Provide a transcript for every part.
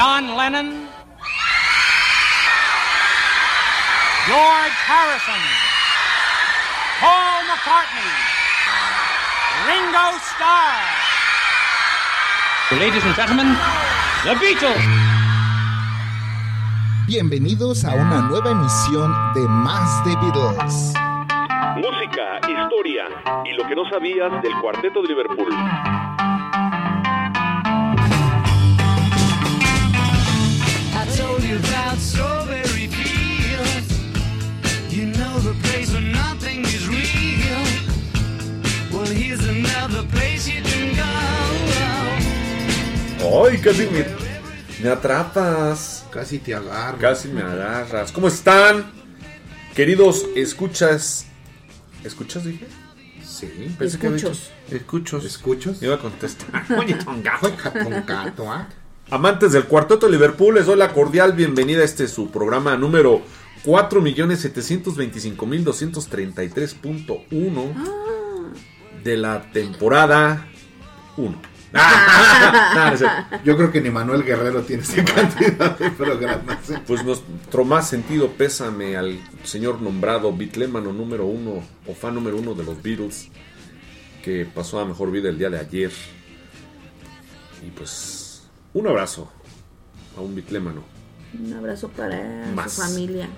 John Lennon, George Harrison, Paul McCartney, Ringo Starr. Ladies and gentlemen, the Beatles. Bienvenidos a una nueva emisión de Más de Beatles. Música, historia y lo que no sabías del cuarteto de Liverpool. Strawberry fields. You know the place where nothing is real. Well, here's another place you can go. Ay, casi me, me atrapas. Casi te agarro. Casi me agarras. ¿Cómo están? Queridos escuchas. ¿Escuchas, dije? Sí. Pensé que había Escuchos. dicho- Escuchos. ¿Escuchos? Iba a contestar. Oye, tongajo. Oiga, con gato, ¿ah? Amantes del Cuarteto de Liverpool, les doy la cordial bienvenida a este su programa número 4.725.233.1 de la temporada 1. Yo creo que ni Manuel Guerrero tiene esa cantidad de programas. Pues nuestro más sentido pésame al señor nombrado bitlémano número uno o fan número uno de los Beatles que pasó a mejor vida el día de ayer. Y pues un abrazo a un bitlémano. Un abrazo para Más. su familia.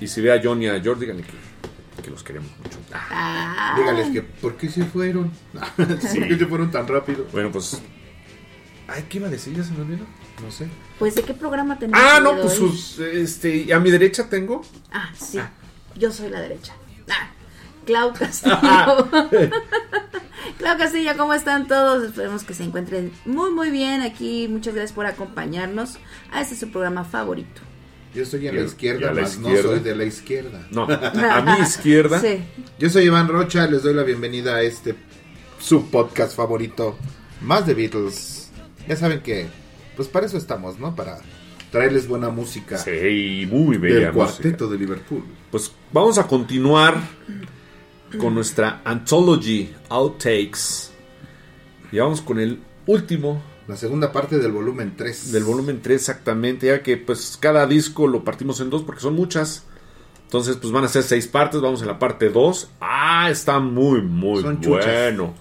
Y si ve a Johnny y a George, díganle que, que los queremos mucho. Ah, Ah, Dígales que, ¿por qué se fueron? ¿Por qué se fueron tan rápido? Bueno, pues... Ay, ¿qué iba a decir? ¿Ya se me olvidó? No sé. Pues, ¿de qué programa tenemos? Ah, no, pues hoy? sus, este, a mi derecha tengo... Ah, sí. Yo soy la derecha. Ah, Clau Castillo. Clau Castillo, ¿cómo están todos? Esperemos que se encuentren muy, muy bien aquí. Muchas gracias por acompañarnos a este su programa favorito. Yo estoy a Y la izquierda, la más no izquierda. soy de la izquierda. No, a mi izquierda. Sí. Yo soy Iván Rocha, les doy la bienvenida a este su podcast favorito, más de Beatles. Ya saben que, pues para eso estamos, ¿no? Para traerles buena música Sí, muy bella del música. cuarteto de Liverpool. Pues vamos a continuar con nuestra Anthology Outtakes. Y vamos con el último La segunda parte del volumen 3. del volumen 3 exactamente, ya que pues cada disco lo partimos en dos porque son muchas. Entonces pues van a ser seis partes, vamos en la parte 2. Ah, está muy, muy Son bueno.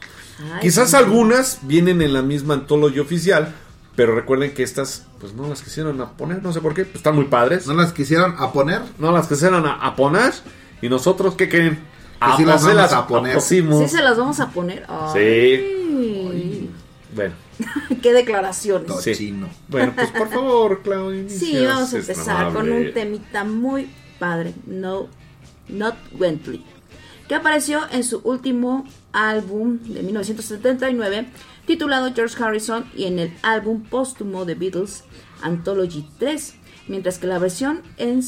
Ay, Quizás sí. algunas vienen en la misma Anthology oficial, pero recuerden que estas pues no las quisieron a poner, no sé por qué, pues, están muy padres. ¿No las quisieron a poner? no las quisieron a, a poner y nosotros qué creen Que sí las vamos a poner. pusimos. Sí, se las vamos a poner. Ay. bueno Qué declaraciones. Sí. Bueno pues por favor Claudia Sí, vamos a es empezar con un temita muy padre, No Not Wentley, que apareció en su último álbum de 1979 titulado George Harrison y en el álbum póstumo de Beatles Anthology 3, mientras que la versión en,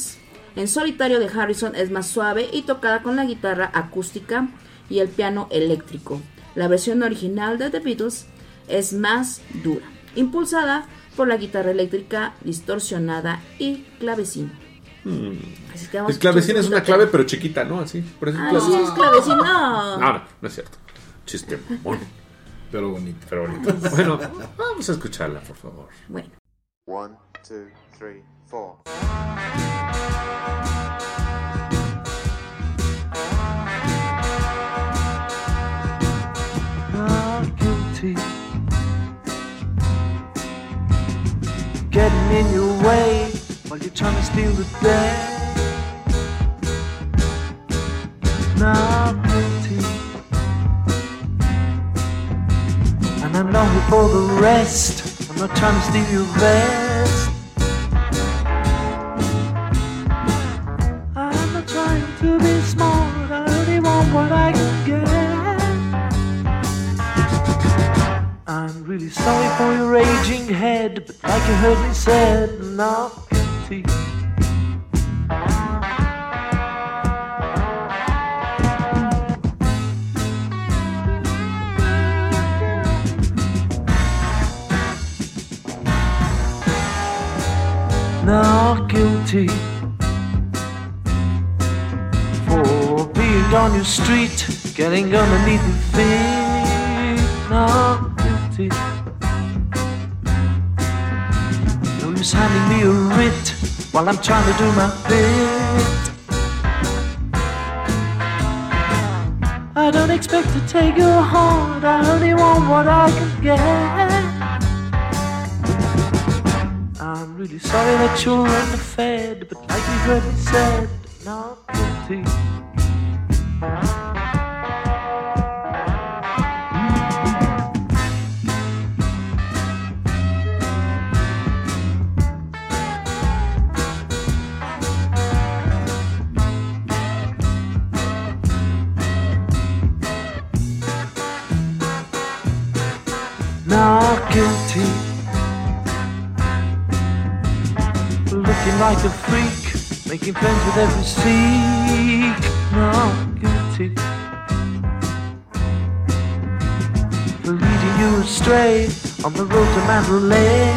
en solitario de Harrison es más suave y tocada con la guitarra acústica y el piano eléctrico. La versión original de The Beatles es más dura, impulsada por la guitarra eléctrica distorsionada y clavecino. Así que vamos el clavecín a es una clave pero chiquita no así por eso es Ay, sí, clavecín. es no. No no es cierto. Chiste bueno, Pero bonito. pero bonito. Bueno vamos a escucharla por favor. Bueno, One, two, three, four. Not guilty. Getting in your way while you're trying to steal the day. Not guilty. And I'm not here for the rest. I'm not trying to steal your vest. What I can get. I'm really sorry for your raging head, but like you heard me said, not guilty. Not guilty being on your street, getting underneath your feet. Not guilty. No use handing me a writ while I'm trying to do my bit. I don't expect to take your heart, I only want what I can get. I'm really sorry that you're underfed, but like you heard me said, not guilty. Not guilty. Looking like a freak, making friends with every seek. Not guilty. Leading you astray on the road to Mandalay.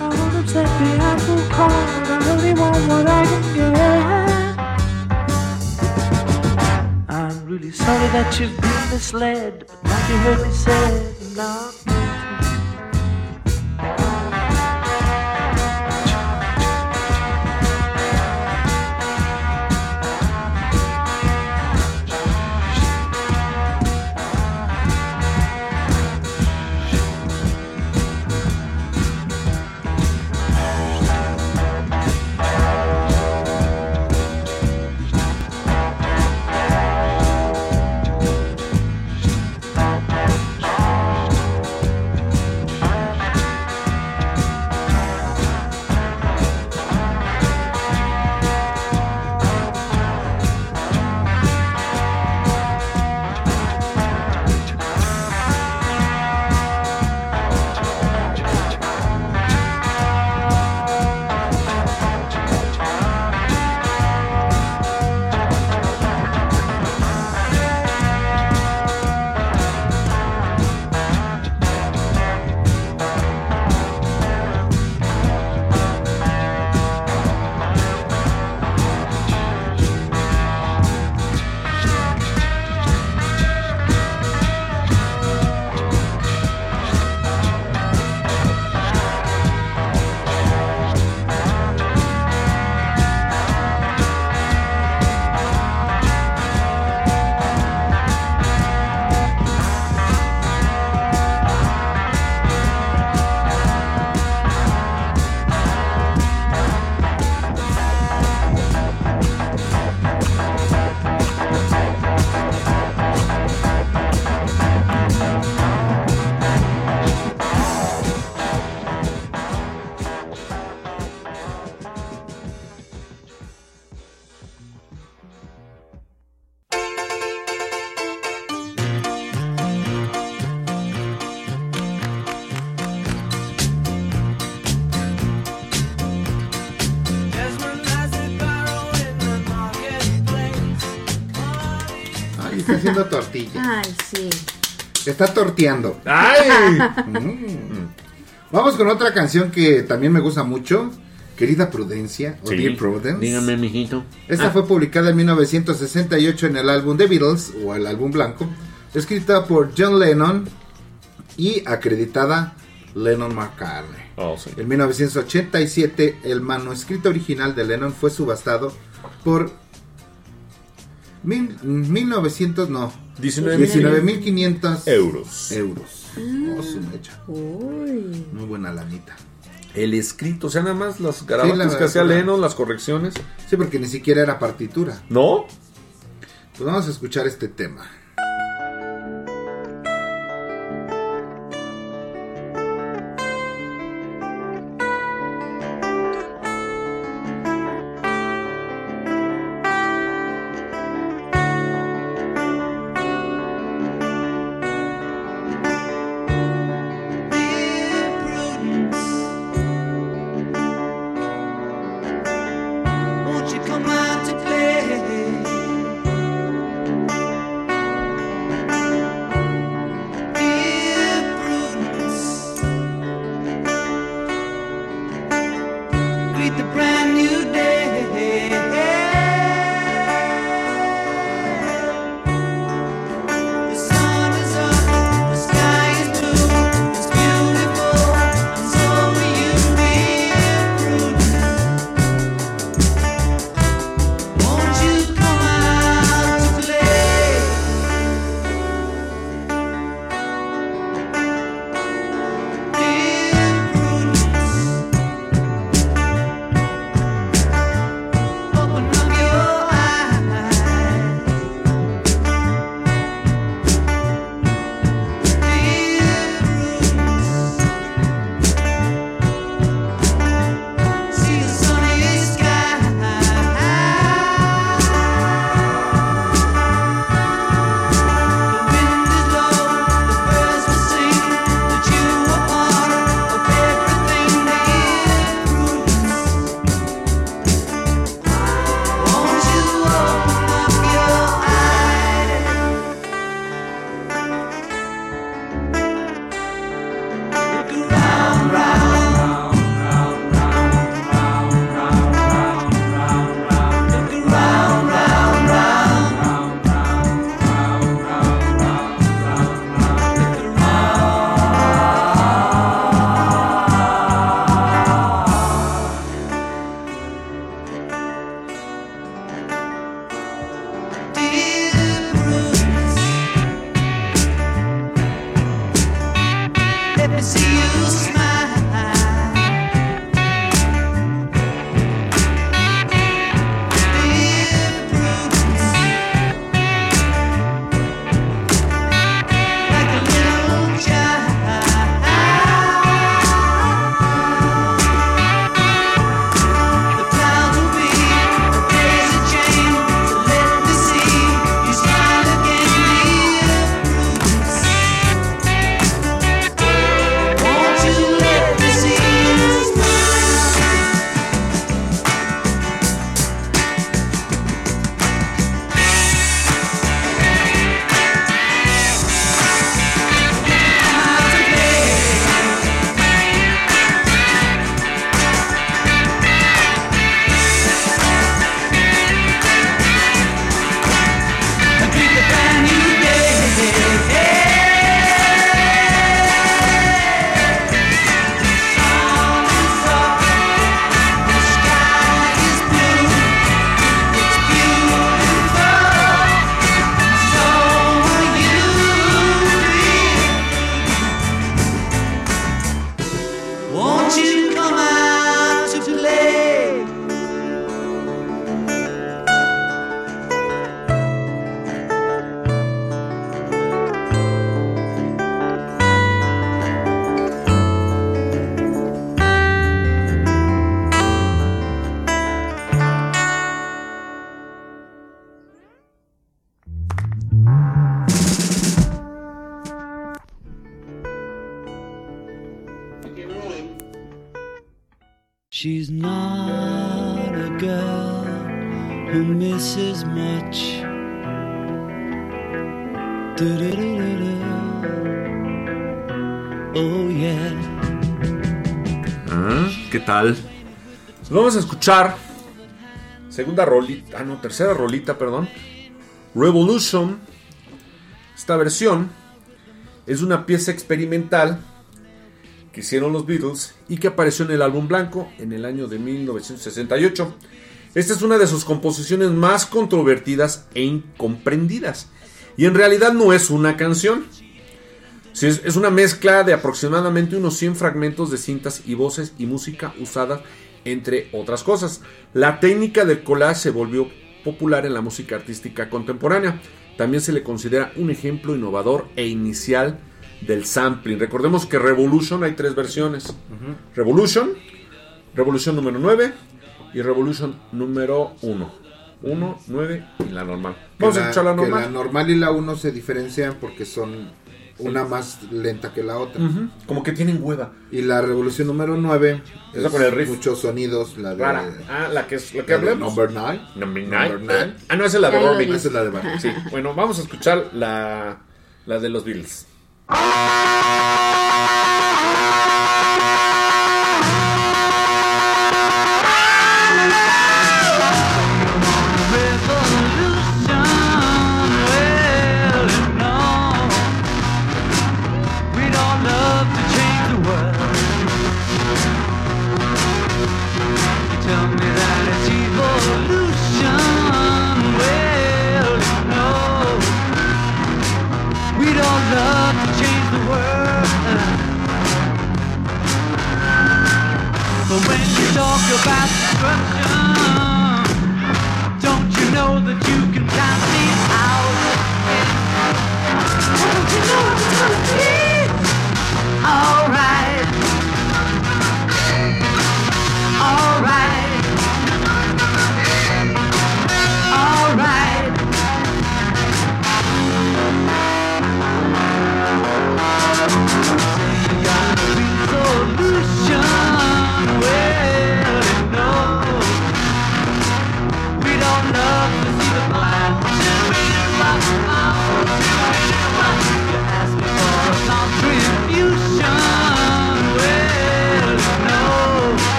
I won't upset the apple cart, I only want what I can get. Really sorry that you've been misled, but like you heard me say, not tortilla. Ay, sí. Está torteando. ¡Ay! Mm. Vamos con otra canción que también me gusta mucho. Querida Prudencia, o Dear Prudence. Dígame, mijito. Esta fue publicada en 1968 en el álbum The Beatles, o el álbum blanco, escrita por John Lennon y acreditada Lennon McCartney. Oh, sí. En 1987, el manuscrito original de Lennon fue subastado por mil, 1900, no, 19.500 euros. euros. Oh, su mecha. Uy. Muy buena lanita. El escrito, o sea, nada más las garabatas la- que hacía la- Lennon, las correcciones. Sí, porque ni siquiera era partitura. ¿No? Pues vamos a escuchar este tema. Pues vamos a escuchar segunda rolita, ah no, tercera rolita, perdón. Revolution. Esta versión es una pieza experimental que hicieron los Beatles y que apareció en el álbum blanco en el año de 1968. Esta es una de sus composiciones más controvertidas e incomprendidas. Y en realidad no es una canción. Sí, es, una mezcla de aproximadamente unos 100 fragmentos de cintas y voces y música usadas entre otras cosas. La técnica del collage se volvió popular en la música artística contemporánea. También se le considera un ejemplo innovador e inicial del sampling. Recordemos que Revolution hay tres versiones. Revolution, Revolution número 9 y Revolution número 1. 1, 9 y la normal. Vamos Que a escuchar la que normal. la normal y la 1 se diferencian porque son una más lenta que la otra. Como que tienen hueva. Y la revolución número 9 Esa con el riff. muchos sonidos, la de, Rara. Ah, la que es la que la hablamos. Number 9. Number Number nine. nine. Ah, no, esa es la de dije. Esa es la de Barbie. Sí, bueno, vamos a escuchar la, la de los Beatles. About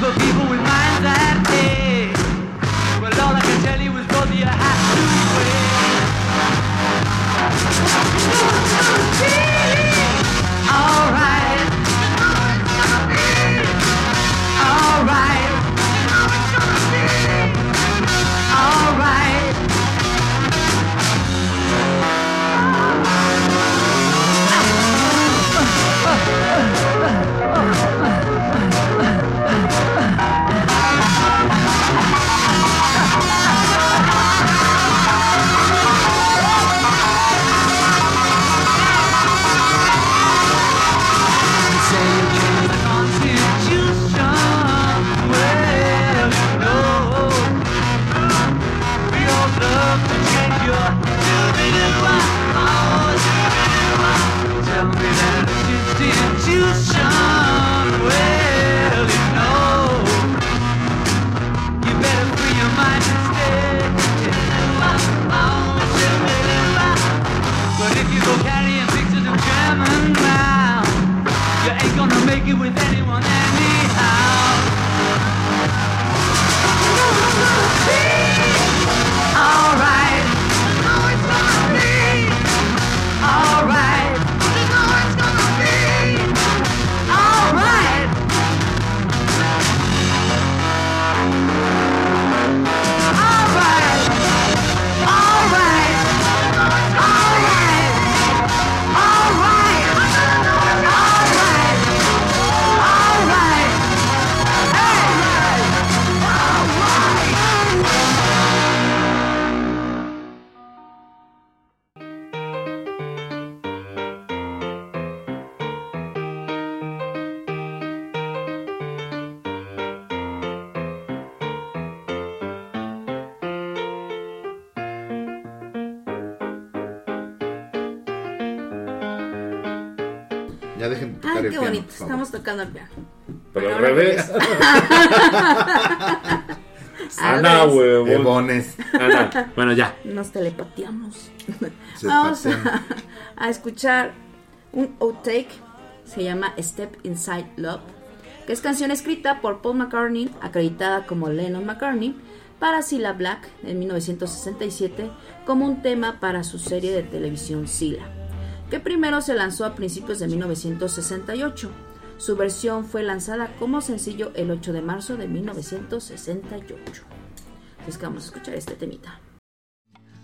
people, people. Tocando el piano. Pero al revés. Ana, huevón. Ebones. Ana. Bueno, ya. Nos telepateamos. Se Vamos a, a escuchar un outtake. Se llama Step Inside Love. Que es canción escrita por Paul McCartney, acreditada como Lennon McCartney, para Cilla Black en 1967 como un tema para su serie de televisión Cilla, que primero se lanzó a principios de 1968. Su versión fue lanzada como sencillo el 8 de marzo de 1968. Así es que vamos a escuchar este temita.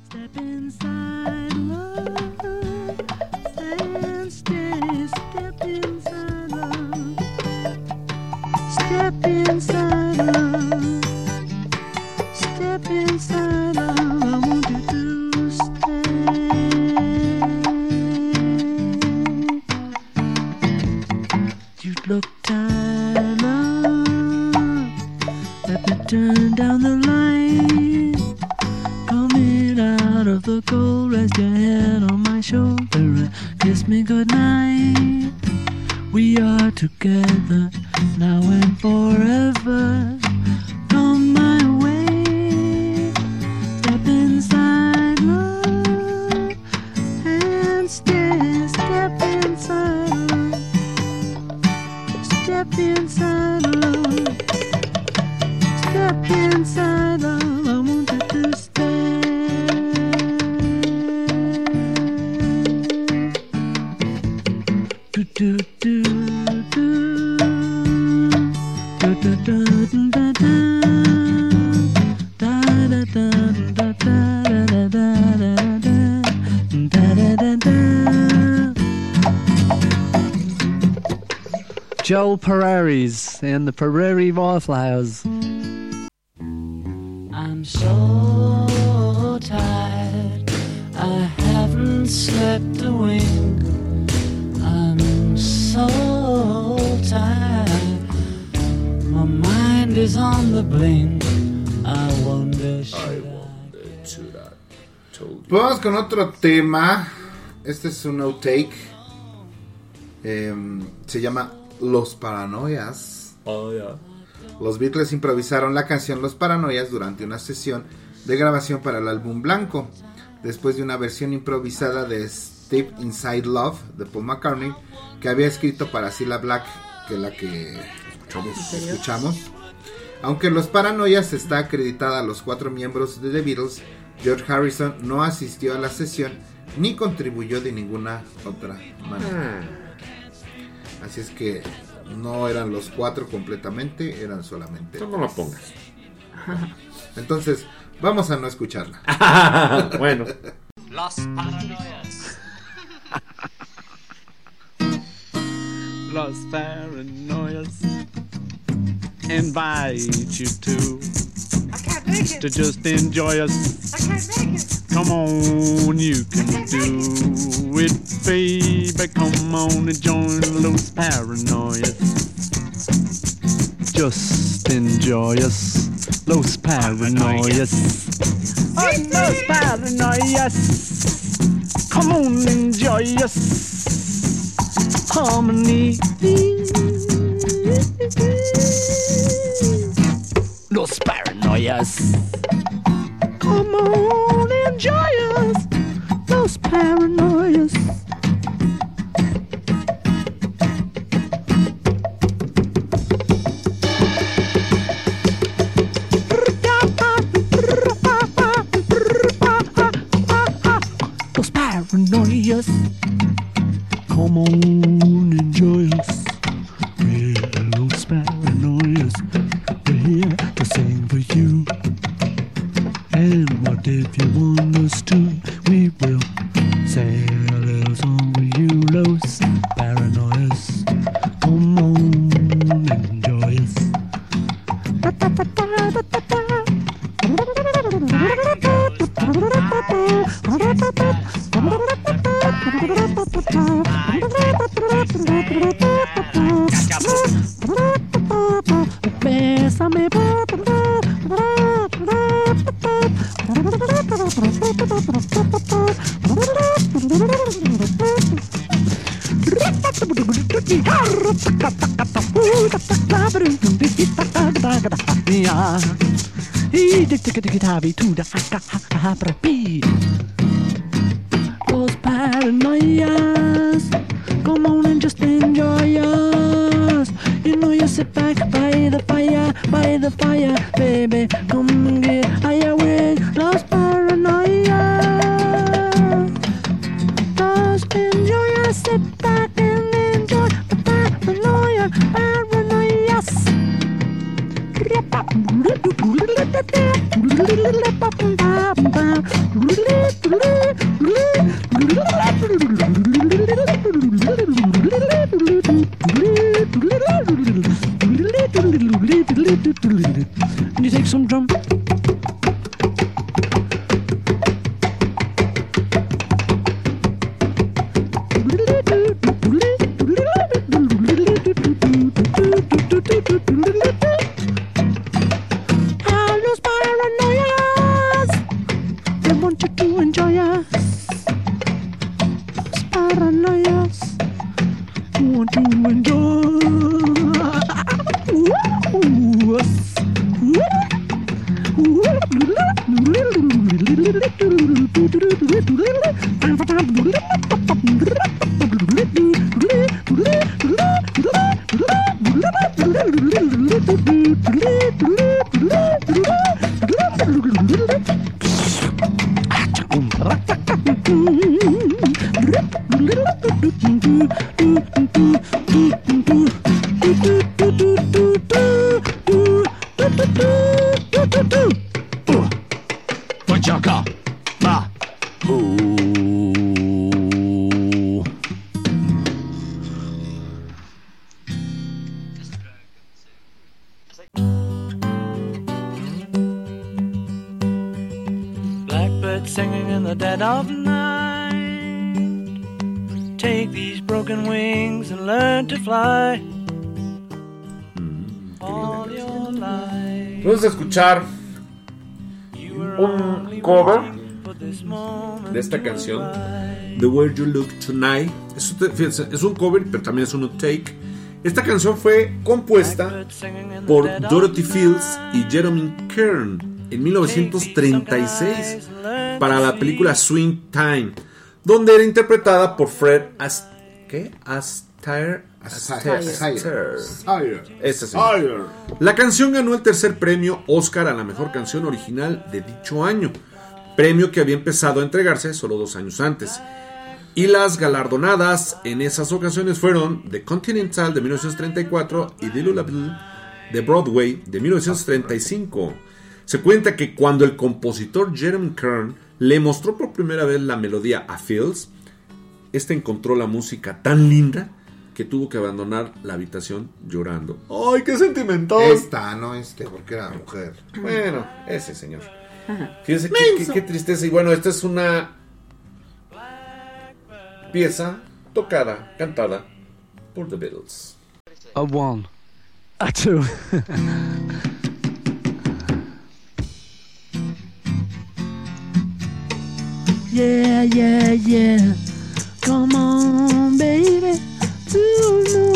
Step inside love. Stand step inside love. Step inside love. Step inside love. Turn down the light. Coming out of the cold, rest your head on my shoulder and kiss me goodnight. We are together now and forever. Joe Perreri's and the Prairie Wallflowers. I'm so tired. I haven't slept a wink. I'm so tired. My mind is on the blink. I wonder should Pues vamos con otro tema. Este es un outtake. Em, se llama Los Paranoias. Los Beatles improvisaron la canción Los Paranoias durante una sesión de grabación para el álbum Blanco. Después de una versión improvisada de Steve Inside Love de Paul McCartney, que había escrito para Cilla Black, que es la que escuchamos. Aunque Los Paranoias está acreditada a los cuatro miembros de The Beatles, George Harrison no asistió a la sesión ni contribuyó de ninguna otra manera. Así es que no eran los cuatro completamente, eran solamente. No, no la pongas. Entonces, vamos a no escucharla. bueno. Los Paranoias. Los Paranoias invite you to to just enjoy us. Come on, you can do it, baby. Come on and join Los Paranoia. Just enjoy us, Los Paranoias. Oh, Los Paranoias. Come on, enjoy us. Harmony. Los Paranoias. Come on, enjoy us. Los Paranoias. have it to the some drum. Un cover de esta canción, The Way You Look Tonight. Es un cover, pero también es un take. Esta canción fue compuesta por Dorothy Fields y Jeremy Kern en 1936 para la película Swing Time, donde era interpretada por Fred Ast ¿qué? Astaire. La canción ganó el tercer premio Oscar a la mejor canción original de dicho año, premio que había empezado a entregarse solo dos años antes. Y las galardonadas en esas ocasiones fueron The Continental de 1934 y The Lullaby de Broadway de 1935. Se cuenta que cuando el compositor Jeremy Kern le mostró por primera vez la melodía a Fields, este encontró la música tan linda que tuvo que abandonar la habitación llorando. ¡Ay, qué sentimental! Esta, no este, porque era mujer. Bueno, ese señor. Fíjense qué, qué- qué tristeza. Y bueno, esta es una pieza tocada, cantada por The Beatles. A one. A two. yeah, yeah, yeah. Come on, baby. Who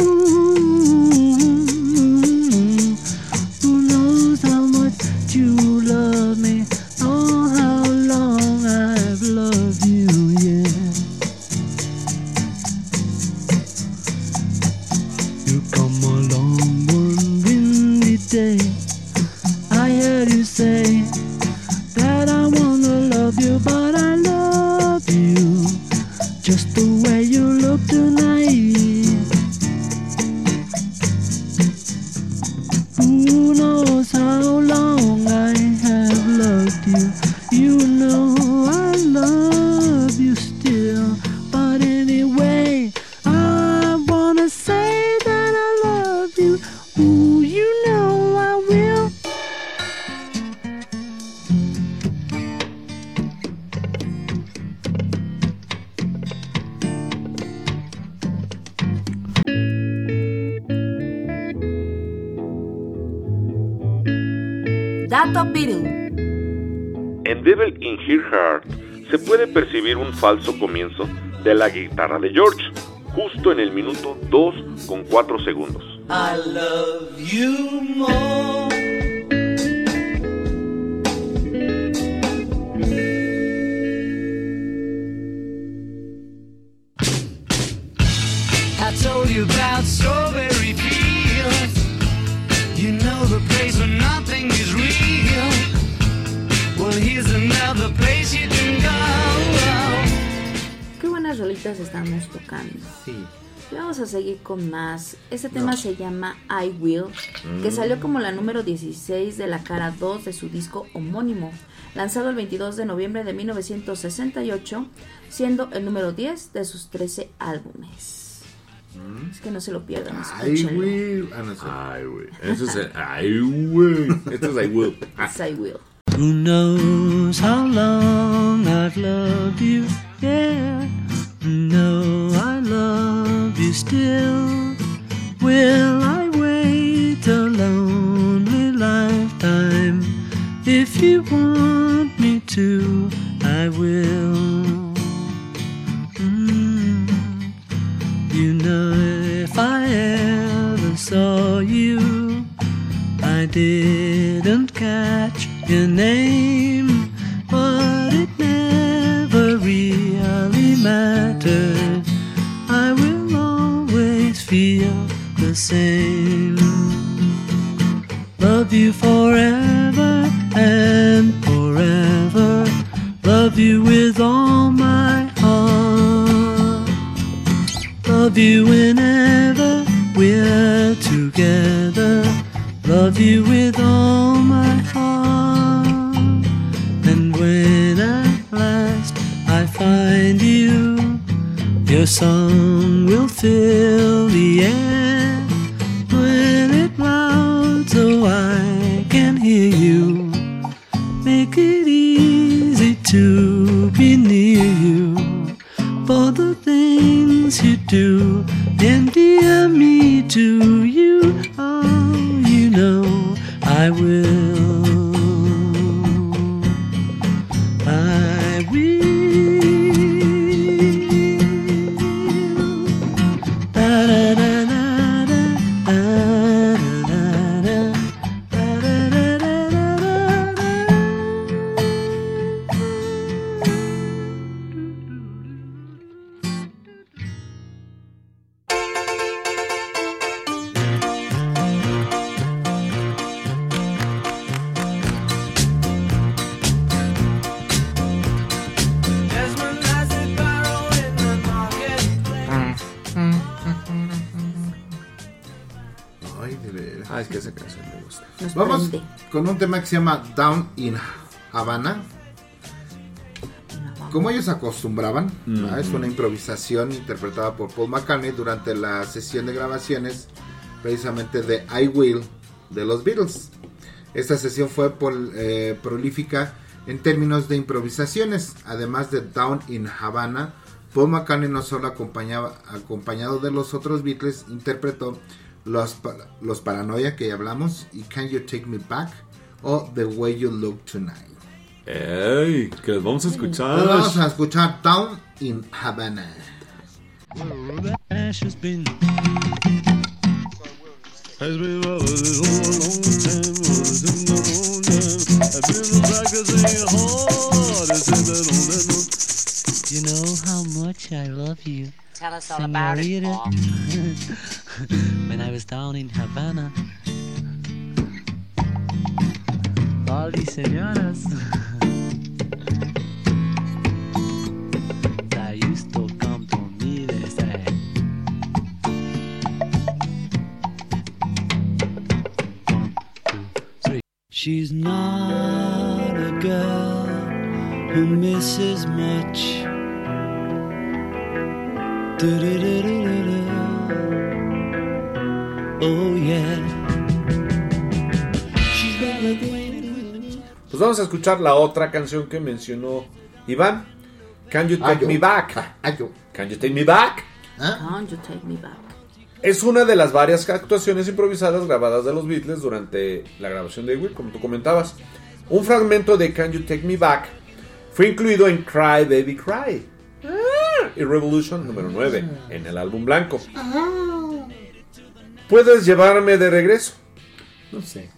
Dato Beatle. En Devil in Her Heart se puede percibir un falso comienzo de la guitarra de George, justo en el minuto 2 con 4 segundos. I love you more. Seguir con más. Este tema se llama I Will, que salió como la número 16 de la cara 2 de su disco homónimo, lanzado el 22 de noviembre de 1968, siendo el número 10 de sus 13 álbumes. Es que no se lo pierdan, escúchenlo. güey. Ah, no sé. Ay, güey. Ese es el. Ay, güey. Este es I Will. Es I Will. Who knows how long I've loved you? Yeah, no, I love be still. Will I wait a lonely lifetime? If you want me to, I will. Mm. You know, if I ever saw you, I didn't catch your name, but it never really mattered. Feel the same. Love you forever and forever. Love you with all my heart. Love you whenever we're together. Love you with all my heart. And when at last I find you, your song will fill I will. Se llama Down in Havana. Como ellos acostumbraban, es una improvisación interpretada por Paul McCartney durante la sesión de grabaciones precisamente de I Will de los Beatles. Esta sesión fue pol- eh, prolífica en términos de improvisaciones, además de Down in Havana. Paul McCartney no solo acompañaba, acompañado de los otros Beatles, interpretó los, los Paranoia que ya hablamos y Can You Take Me Back o The Way You Look Tonight. ¡Ey! Que les vamos a escuchar. Pues vamos a escuchar Down in Havana. Ash has been has been a long time, long time. I've been practicing hard. It's in that on that note. You know how much I love you, Tell us all about it, when I was down in Havana, all these señoras that used to come to me, they say. One, two, three. She's not a girl who misses much. Do-do-do-do-do-do. Oh yeah. Pues vamos a escuchar la otra canción que mencionó Iván. Can You Take Ayo. Me Back? Ayo. Can You Take Me Back? ¿Ah? Can't you take me back? Es una de las varias actuaciones improvisadas grabadas de los Beatles durante la grabación de Will, como tú comentabas. Un fragmento de Can You Take Me Back fue incluido en Cry Baby Cry ah, y Revolution número 9 en el álbum blanco. ¿Puedes llevarme de regreso? No sé.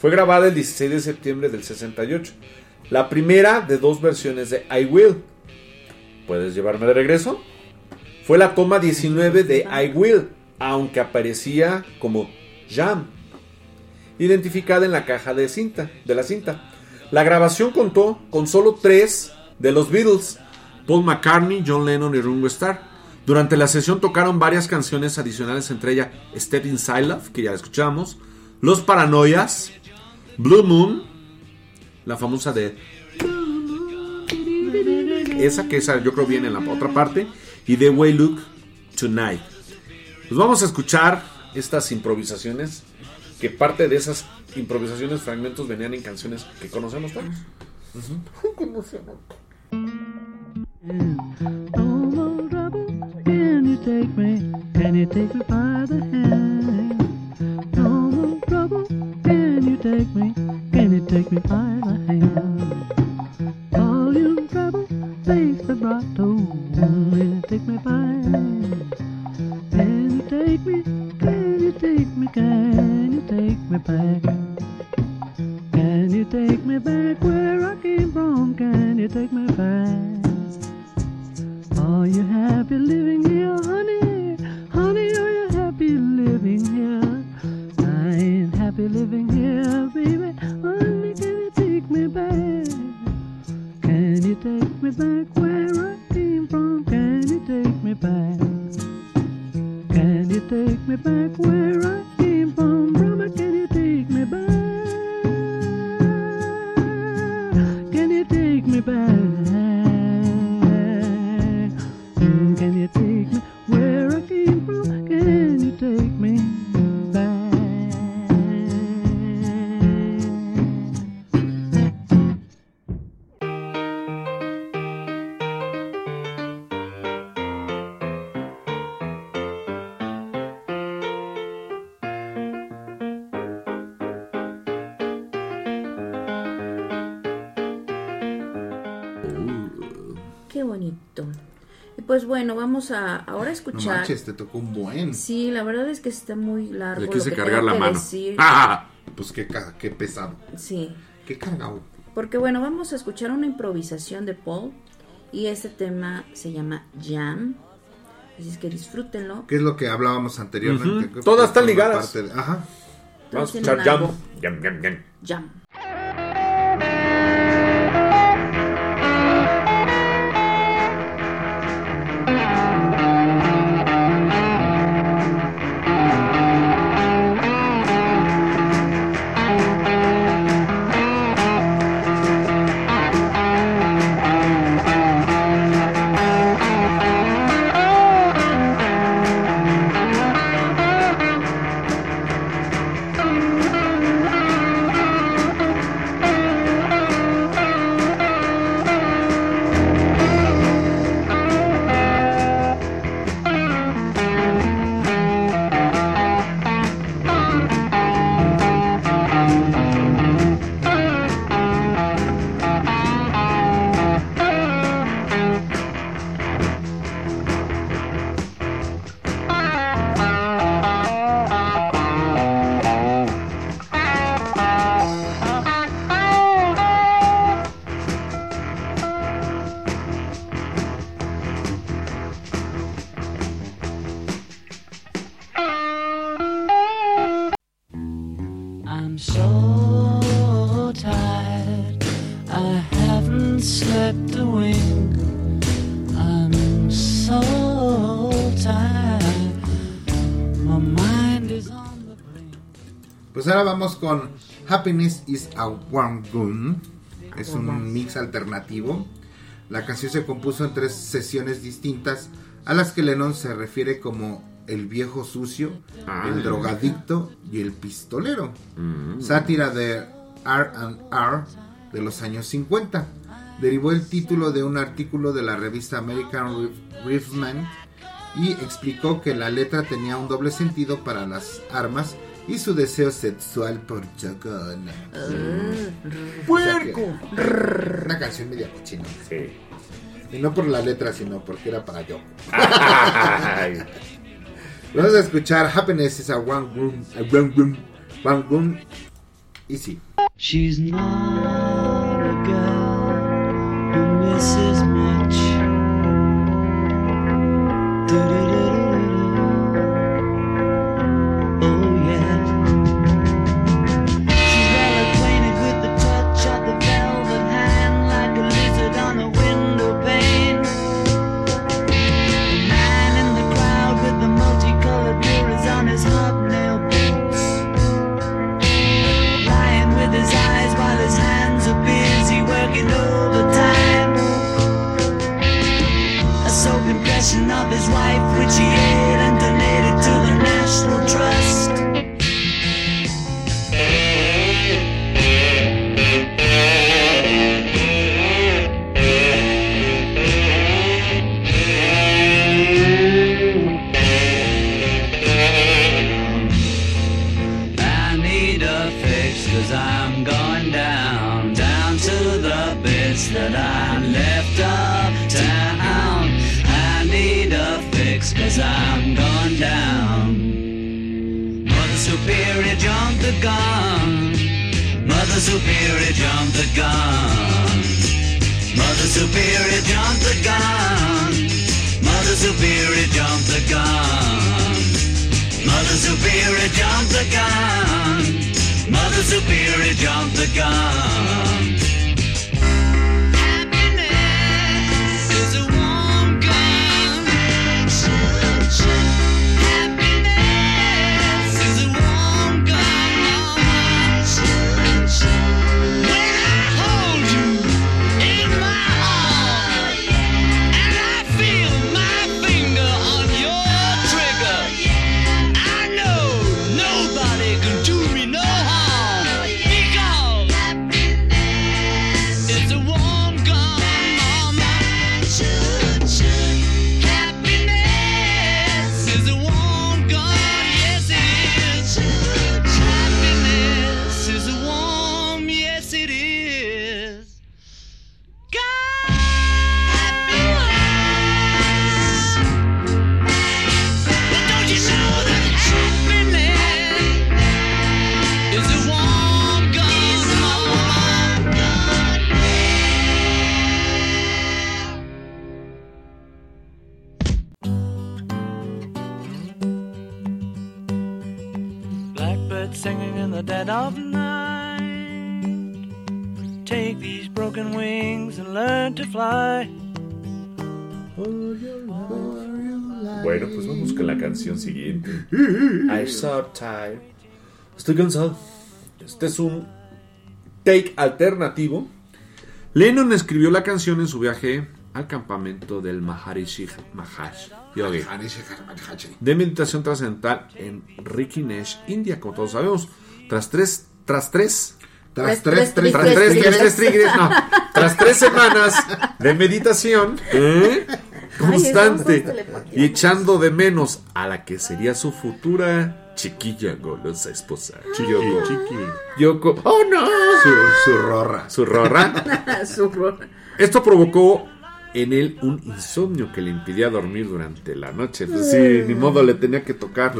Fue grabada el 16 de septiembre del 68. La primera de dos versiones de I Will. ¿Puedes llevarme de regreso? Fue la toma 19 de I Will, aunque aparecía como Jam, identificada en la caja de cinta, de la cinta. La grabación contó con solo tres de los Beatles, Paul McCartney, John Lennon y Ringo Starr. Durante la sesión tocaron varias canciones adicionales, entre ellas Step Inside Love, que ya escuchamos, Los Paranoias, Blue Moon, la famosa de esa que esa yo creo viene en la otra parte y The Way Look Tonight. Pues vamos a escuchar estas improvisaciones que parte de esas improvisaciones fragmentos venían en canciones que conocemos todos. No trouble. Can you take me? Can you take me by the me by the hand? You trouble, face vibrato. Can you take me by? Can you take me? Can you take me? can you take me back? Can you take me back where I came from? Can you take me back? Are you happy living here, Qué bonito. Y pues bueno, vamos a ahora a No escuchar. manches, te tocó un buen. Sí, la verdad es que está muy largo. Le lo quise que cargar tengo la mano. decir. ¡Ah! Pues qué, pesado. Sí, Qué cargado. porque bueno, vamos a escuchar una improvisación de Paul y este tema se llama Jam. Así es que disfrútenlo. ¿Qué es lo que hablábamos anteriormente? Todas están forma ligadas. de- Ajá. Vamos a escuchar. Jam. Jam, jam, jam. Jam. Pues ahora vamos con Happiness is a Warm Gun. Es un mix alternativo. La canción se compuso en tres sesiones distintas a las que Lennon se refiere como el viejo sucio, Ah. el drogadicto y el pistolero. Mm. Sátira de R&R de los años 50. Derivó el título de un artículo de la revista American Riff- Riffman y explicó que la letra tenía un doble sentido para las armas y su deseo sexual por Chocona. ¡Puerco! Una canción media cochina. Sí. Y no por la letra, sino porque era para yo. Vamos a escuchar Happiness is a one room, a one room, one room. Y sí. She's not a girl who misses do do do Cause I'm going down. Mother Superior jumped the gun. Mother Superior jumped the gun. Mother Superior jumped the gun. Mother Superior jumped the gun. Mother Superior jumped the gun. Mother Superior jumped the gun. To fly. Bueno, pues vamos con la canción siguiente. I'm so tired. Estoy cansado. Este es un take alternativo. Lennon escribió la canción en su viaje al campamento del Maharishi Maharaj Yogi de meditación trascendental en Rishikesh, India, como todos sabemos. Tras tres, tras tres, Tras Tres, tres, tres, tres, tras tres, tres, tres, tigres. tigres, no, tras tres semanas de meditación ¿eh? constante y echando de menos a la que sería su futura chiquilla golosa esposa, Yoko. Yoko, oh no, Su, su rorra. su rorra. Su Esto provocó en él un insomnio que le impidía dormir durante la noche. Pues sí, ni modo le tenía que tocar.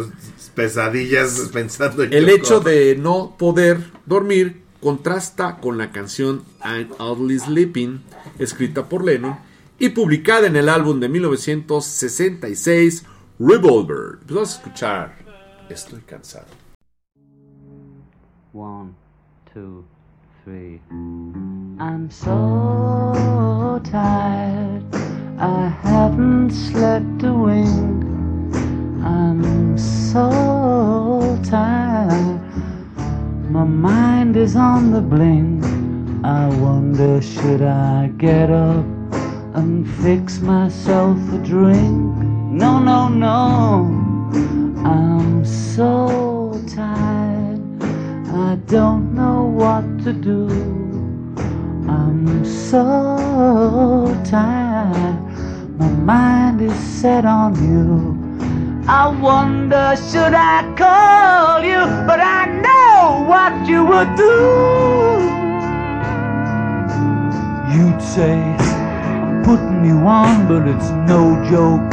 Pesadillas pensando en El Yoko. hecho de no poder dormir contrasta con la canción I'm Oddly Sleeping, escrita por Lennon y publicada en el álbum de 1966 Revolver. Pues vamos a escuchar Estoy cansado. One, two, three. I'm so tired. I haven't slept a wink. I'm so tired. My mind is on the blink. I wonder should I get up and fix myself a drink? No, no, no. I'm so tired. I don't know what to do. I'm so tired. My mind is set on you. I wonder should I call you, but I know what you would do. You'd say, I'm putting you on, but it's no joke.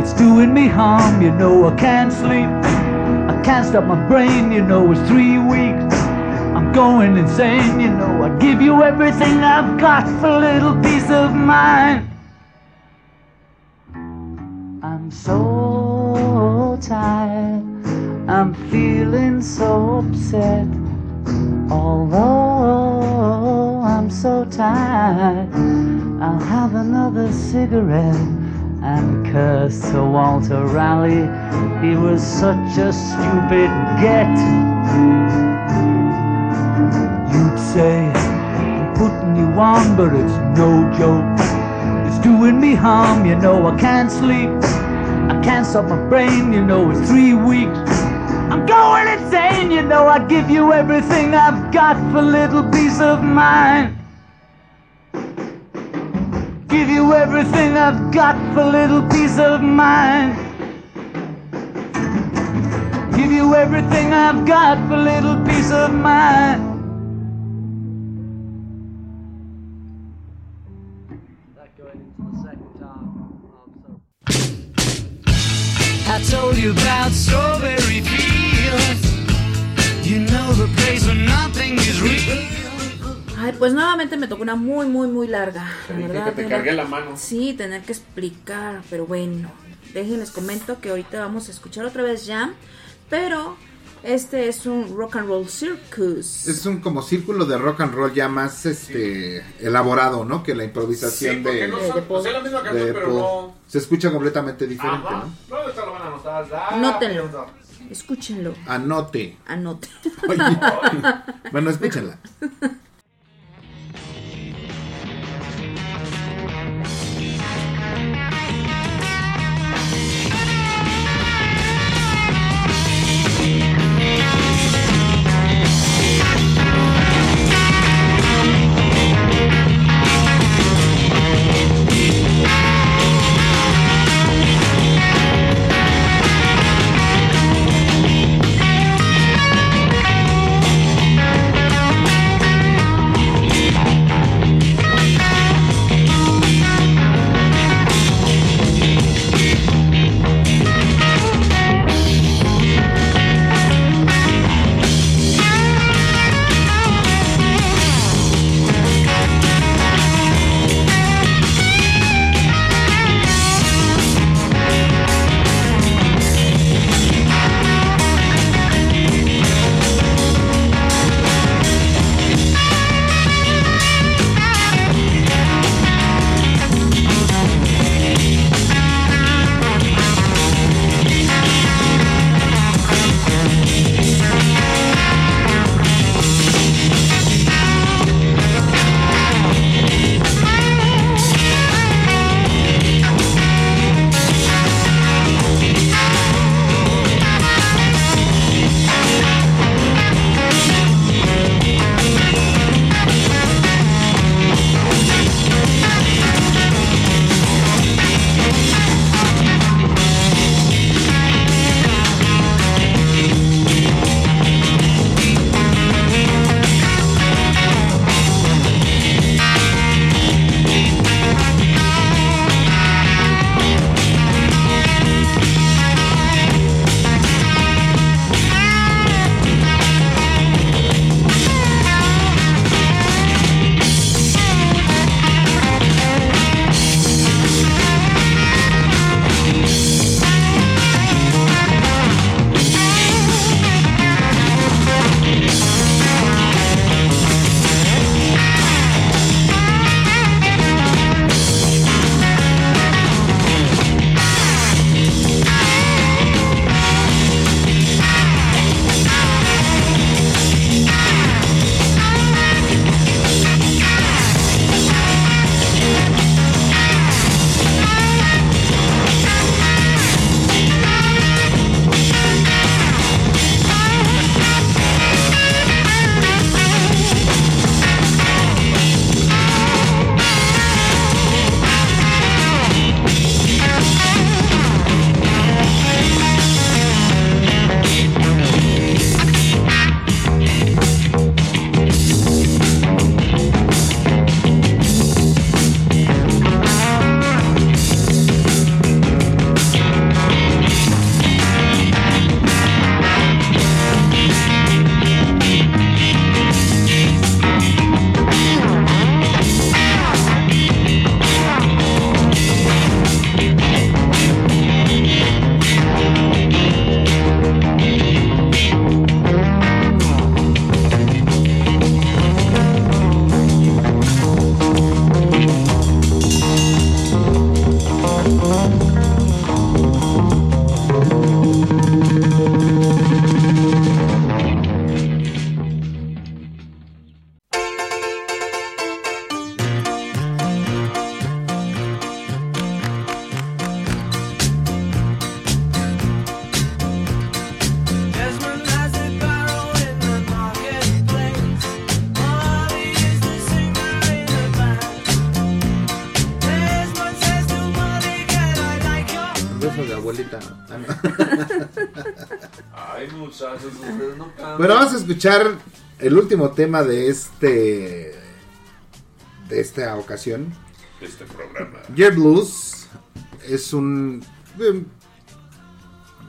It's doing me harm, you know I can't sleep. I can't stop my brain, you know it's three weeks. I'm going insane, you know I'd give you everything I've got for a little peace of mind. I'm so tired, I'm feeling so upset. Although I'm so tired, I'll have another cigarette and curse to Walter Raleigh. He was such a stupid get. You'd say, I'm putting you on, but it's no joke. It's doing me harm, you know I can't sleep. Can't stop my brain, you know it's three weeks. I'm going insane, you know I give you everything I've got for little peace of mind. Give you everything I've got for little peace of mind. Give you everything I've got for little peace of mind. I told you about strawberry fields. place where nothing is real. Ay, pues nuevamente me tocó una muy, muy, muy larga. Te La verdad, que te tener- cargué la mano. Sí, tener que explicar, pero bueno. Déjenles comento que ahorita vamos a escuchar otra vez Jam, pero este es un rock and roll circus. Es un como círculo de rock and roll ya más este elaborado, ¿no? Que la improvisación Sí, de, no son, de o sea, la misma canción, de pero no. Se escucha completamente diferente, Ajá. ¿no? No, esto lo van a anotar. Ah, Nótenlo. mierda. Escúchenlo, Anote. anote. Oye. bueno, escúchenla. Bueno, vamos a escuchar el último tema de este de esta ocasión. Este programa. Jet Blues es un eh,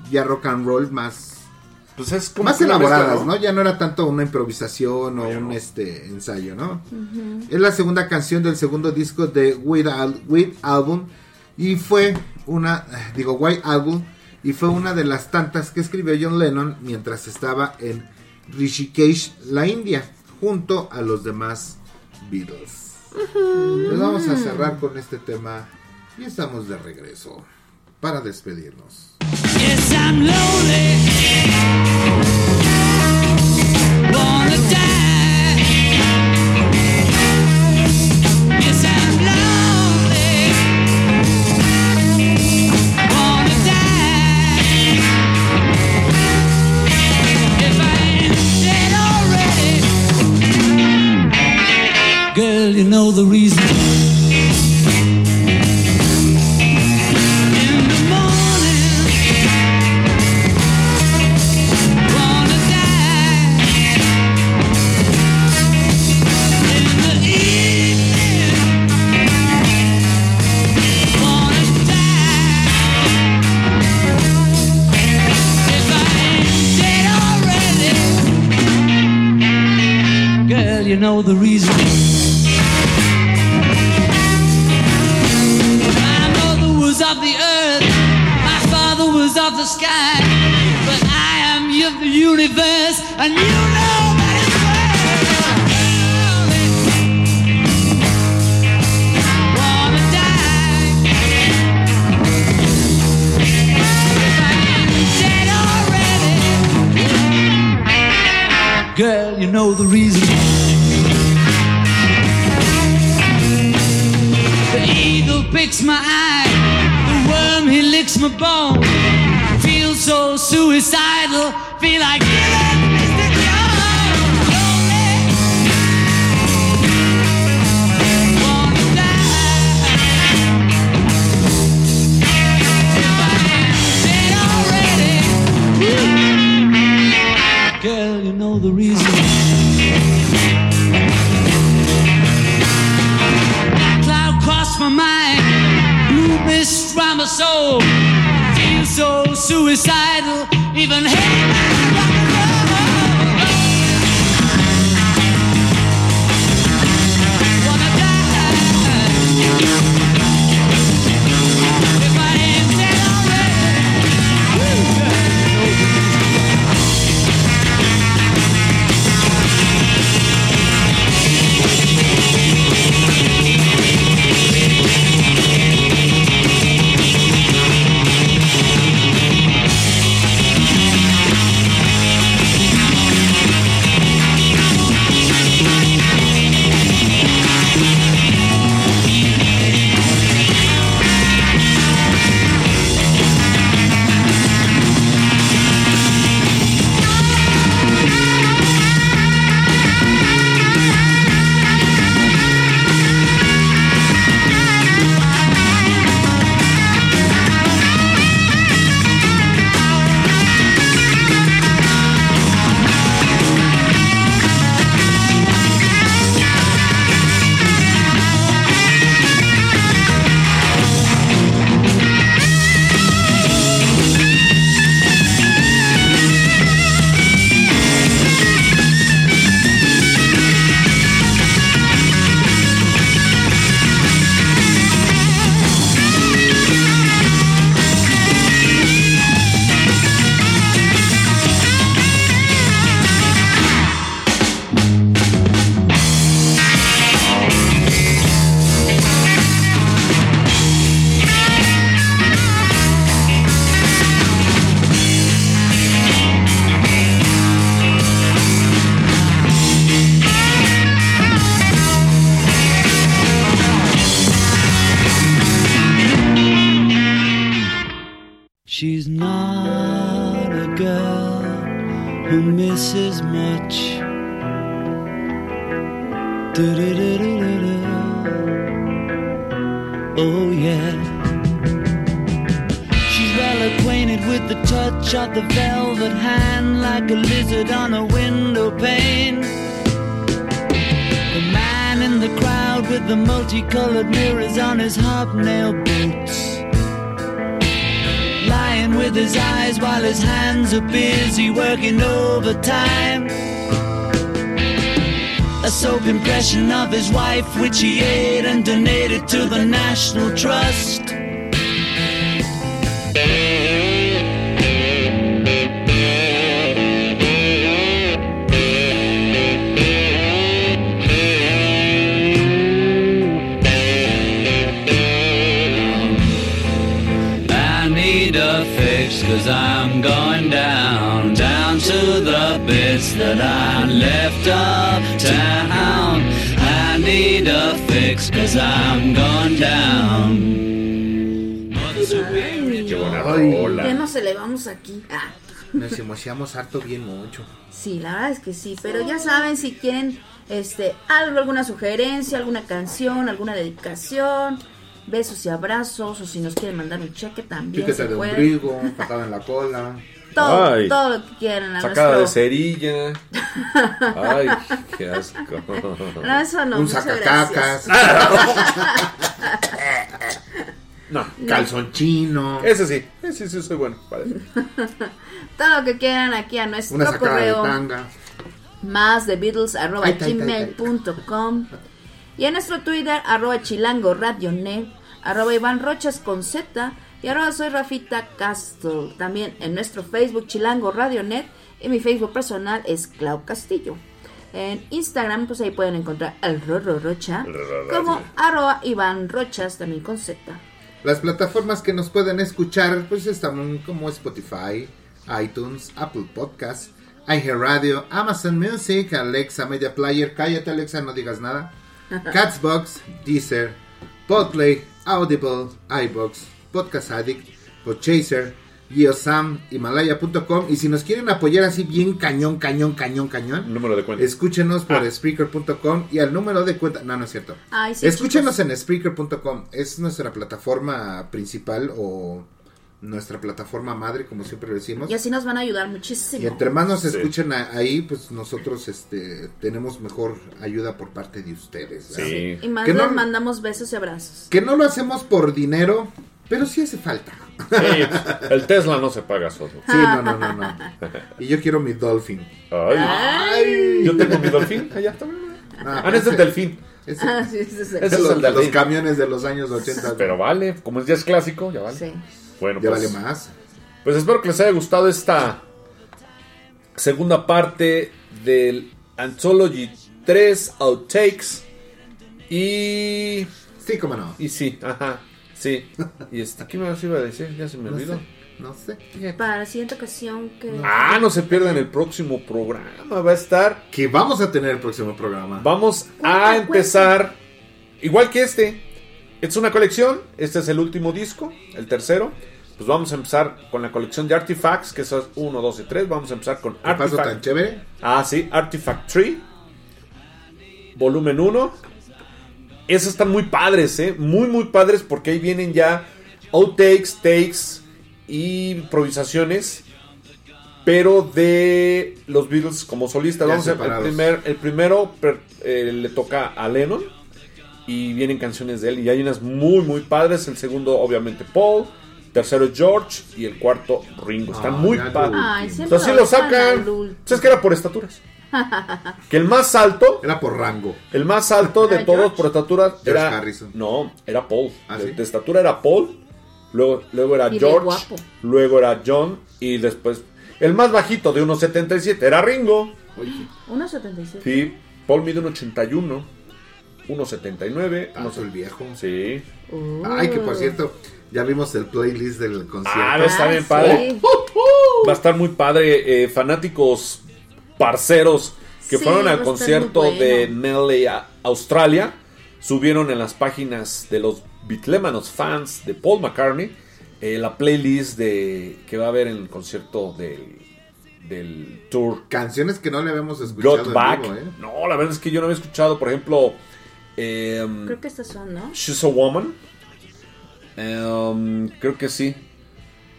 ya rock and roll más Pues es como más elaboradas, mezcla, ¿no? Ya no era tanto una improvisación o un este ensayo, ¿no? Es la segunda canción del segundo disco de Al- White Album y fue una, digo White Album y fue una de las tantas que escribió John Lennon mientras estaba en Rishikesh, la India, junto a los demás Beatles. Pues vamos a cerrar con este tema y estamos de regreso para despedirnos. Yes, I'm lonely. Wanna die. Ain't dead already. Girl, you know the reason. Sky, but I am of the universe, and you know that it's Wanna die if I ain't dead already. Girl, you know the reason. The eagle picks my eye, the worm he licks my bone so suicidal, feel like killing me suicidal, even hate noite elevamos aquí. Ah, Nos emocionamos harto bien mucho. sí, la verdad es que sí. Pero ya saben, si quieren este algo, alguna sugerencia, alguna canción, alguna dedicación, besos y abrazos, o si nos quieren mandar un cheque también. Piquete se de puede. ombligo, patada en la cola. Todo, Ay. todo lo que quieran. a Sacada de nuestro- cerilla. Ay, qué asco. No, eso no. un sacacacas. No, calzón chino. ese sí. Ese sí soy bueno. Vale. Todo lo que quieran aquí a nuestro Una sacada de correo. tanga. más de Beatles arroba gmail.com y en nuestro Twitter arroba chilango arroba Iván Rochas con Z y arroba soy Rafita Castle también en nuestro Facebook chilango radionet y mi Facebook personal es Clau Castillo en Instagram pues ahí pueden encontrar al Rorro Rocha como arroba Iván Rochas también con Z Las plataformas que nos pueden escuchar, pues están como Spotify, iTunes, Apple Podcasts, iHeartRadio, Amazon Music, Alexa Media Player, cállate Alexa, no digas nada, Catsbox, Deezer, Podplay, Audible, iBox, Podcast Addict, Podchaser, Geosam, Himalaya.com y si nos quieren apoyar así bien cañón, cañón, cañón, cañón, Número de cuenta. escúchenos por Ah. Spreaker.com y al número de cuenta, no, no es cierto. Ay, sí, Escúchenos chicos. en Spreaker.com, es nuestra plataforma principal o nuestra plataforma madre, como siempre decimos. y así nos van a ayudar muchísimo Y entre más nos Sí. escuchen a- ahí, pues nosotros este, tenemos mejor ayuda por parte de ustedes. Sí. y más Que no- les mandamos besos y abrazos Que no lo hacemos por dinero, pero sí hace falta. Sí, el Tesla no se paga solo. Sí, no, no, no, no. Y yo quiero mi Dolphin. Ay, Ay. yo tengo mi delfín allá también. Ah, Ah, no, es el ese- delfín. ese- Ah, sí, sí, sí. Ese es los, el delfín. los camiones de los años 80. Pero vale, como ya es clásico, ya vale. Sí. Bueno, ya pues, vale más. pues espero que les haya gustado esta segunda parte del Anthology 3 Outtakes. Y. Sí, cómo no. Y sí, ajá. Sí. Y este, ¿qué más iba a decir? Ya se me No olvidó. sé, no sé. Para la siguiente ocasión que... Ah, no se pierdan el próximo programa. Va a estar. Que vamos a tener el próximo programa. Vamos a empezar. Igual que este. Es una colección. Este es el último disco. El tercero. Pues vamos a empezar con la colección de Artifacts. Que son 1, 2 y 3. Vamos a empezar con ¿Qué paso Artifact. tan chévere? Ah, sí. Artifact 3. Volumen 1. Esos están muy padres, ¿eh? Muy, muy padres. Porque ahí vienen ya outtakes, takes y improvisaciones. Pero de los Beatles como solistas. Ya Vamos a, el, separados. primer, el primero per- eh, le toca a Lennon. Y vienen canciones de él. Y hay unas muy, muy padres. El segundo, obviamente, Paul. Tercero, George. Y el cuarto, Ringo. Están Ah, muy padres. Entonces sí lo sacan. último. ¿Sabes que era por estaturas? que el más alto, Era por rango. el más alto de ¿Era todos George? por estatura George era. Harrison. No, era Paul. ¿Ah, de, sí? de estatura era Paul. Luego, luego era Y George. guapo. Luego era John. Y después. El más bajito de 1.77 era Ringo. Oye, 1.77. Sí, Paul mide 1.81. 1.79. ah, no soy el viejo. Sí. Uh. Ay, que por cierto, ya vimos el playlist del concierto. Ah, está bien sí. padre. Va a estar muy padre. eh, fanáticos parceros que Sí, fueron al concierto de. Nelly a Australia. Subieron en las páginas de los Beatlemanos fans de Paul McCartney eh, la playlist de que va a haber en el concierto del, del tour Canciones que no le habíamos escuchado Got en Back. vivo, ¿eh? No, la verdad es que yo no había escuchado, por ejemplo, em, Creo que estas son, ¿no? She's a Woman. Em, creo que sí.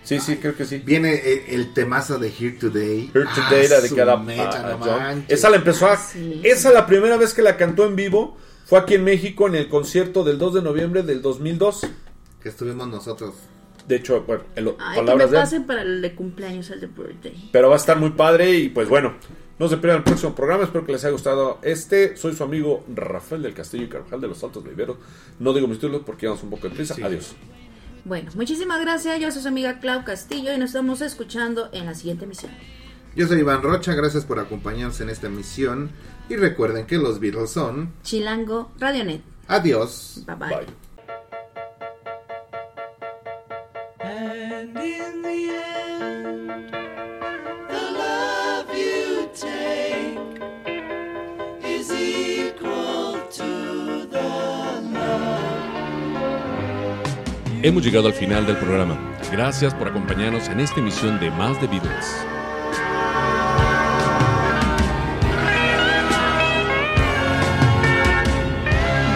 Sí, sí, creo que sí. Viene el, el temazo de Here Today. Here Ah, Today, la su dedicada mecha, no. Esa la empezó a. Ah, sí. Esa la primera vez que la cantó en vivo fue aquí en México en el concierto del 2 de noviembre del 2002. Que estuvimos nosotros. De hecho, bueno, en lo- Ay, que me palabras de pasen para el de cumpleaños, el de birthday. Pero va a estar muy padre y pues bueno, no se pierdan el próximo programa. Espero que les haya gustado este. Soy su amigo Rafael del Castillo y Carvajal de los Altos Viveros. No digo mis títulos porque llevamos un poco de prisa. Adiós. Bueno, muchísimas gracias. Yo soy su amiga Clau Castillo y nos estamos escuchando en la siguiente emisión. Yo soy Iván Rocha, gracias por acompañarnos en esta emisión. Y recuerden que los Beatles son. Chilango Radionet. Adiós. Bye bye. And Hemos llegado al final del programa. Gracias por acompañarnos en esta emisión de Más de Beatles.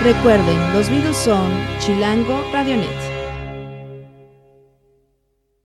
Recuerden, los videos son Chilango Radionet.